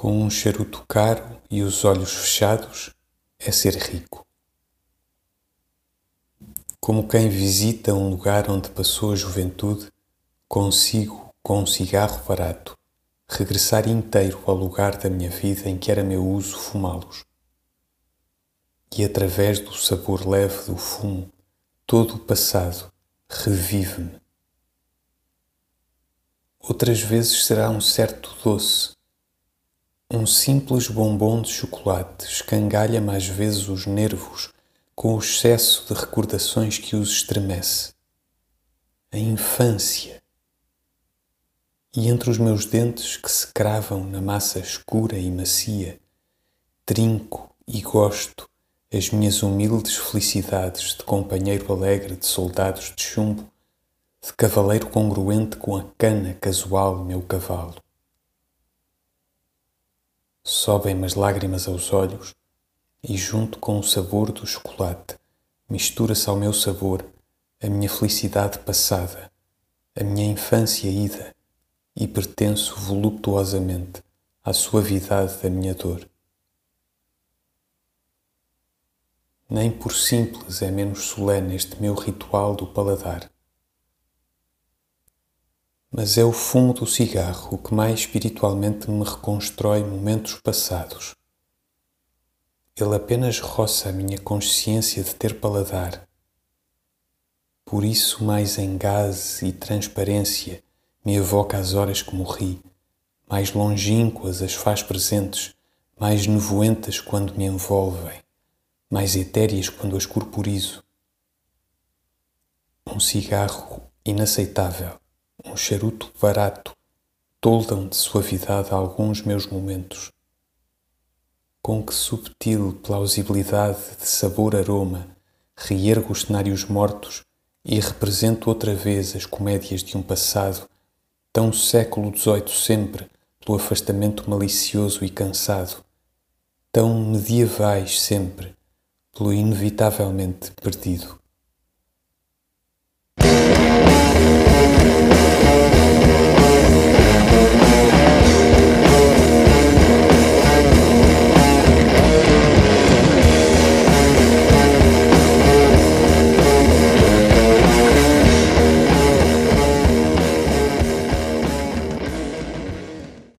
Com um charuto caro e os olhos fechados, é ser rico. Como quem visita um lugar onde passou a juventude, consigo, com um cigarro barato, regressar inteiro ao lugar da minha vida em que era meu uso fumá-los. E através do sabor leve do fumo, todo o passado revive-me. Outras vezes será um certo doce um simples bombom de chocolate escangalha mais vezes os nervos com o excesso de recordações que os estremece. A infância. E entre os meus dentes que se cravam na massa escura e macia, trinco e gosto as minhas humildes felicidades de companheiro alegre de soldados de chumbo, de cavaleiro congruente com a cana casual meu cavalo sobem-me as lágrimas aos olhos e, junto com o sabor do chocolate, mistura-se ao meu sabor a minha felicidade passada, a minha infância ida, e pertenço voluptuosamente à suavidade da minha dor. Nem por simples é menos solene este meu ritual do paladar mas é o fumo do cigarro que mais espiritualmente me reconstrói momentos passados. Ele apenas roça a minha consciência de ter paladar. Por isso, mais em gaze e transparência, me evoca as horas que morri, mais longínquas as faz presentes, mais nevoentas quando me envolvem, mais etéreas quando as corporizo. Um cigarro inaceitável um charuto barato toldam de suavidade alguns meus momentos. Com que subtil plausibilidade de sabor-aroma reergo os cenários mortos e represento outra vez as comédias de um passado tão século XVIII sempre pelo afastamento malicioso e cansado, tão medievais sempre pelo inevitavelmente perdido.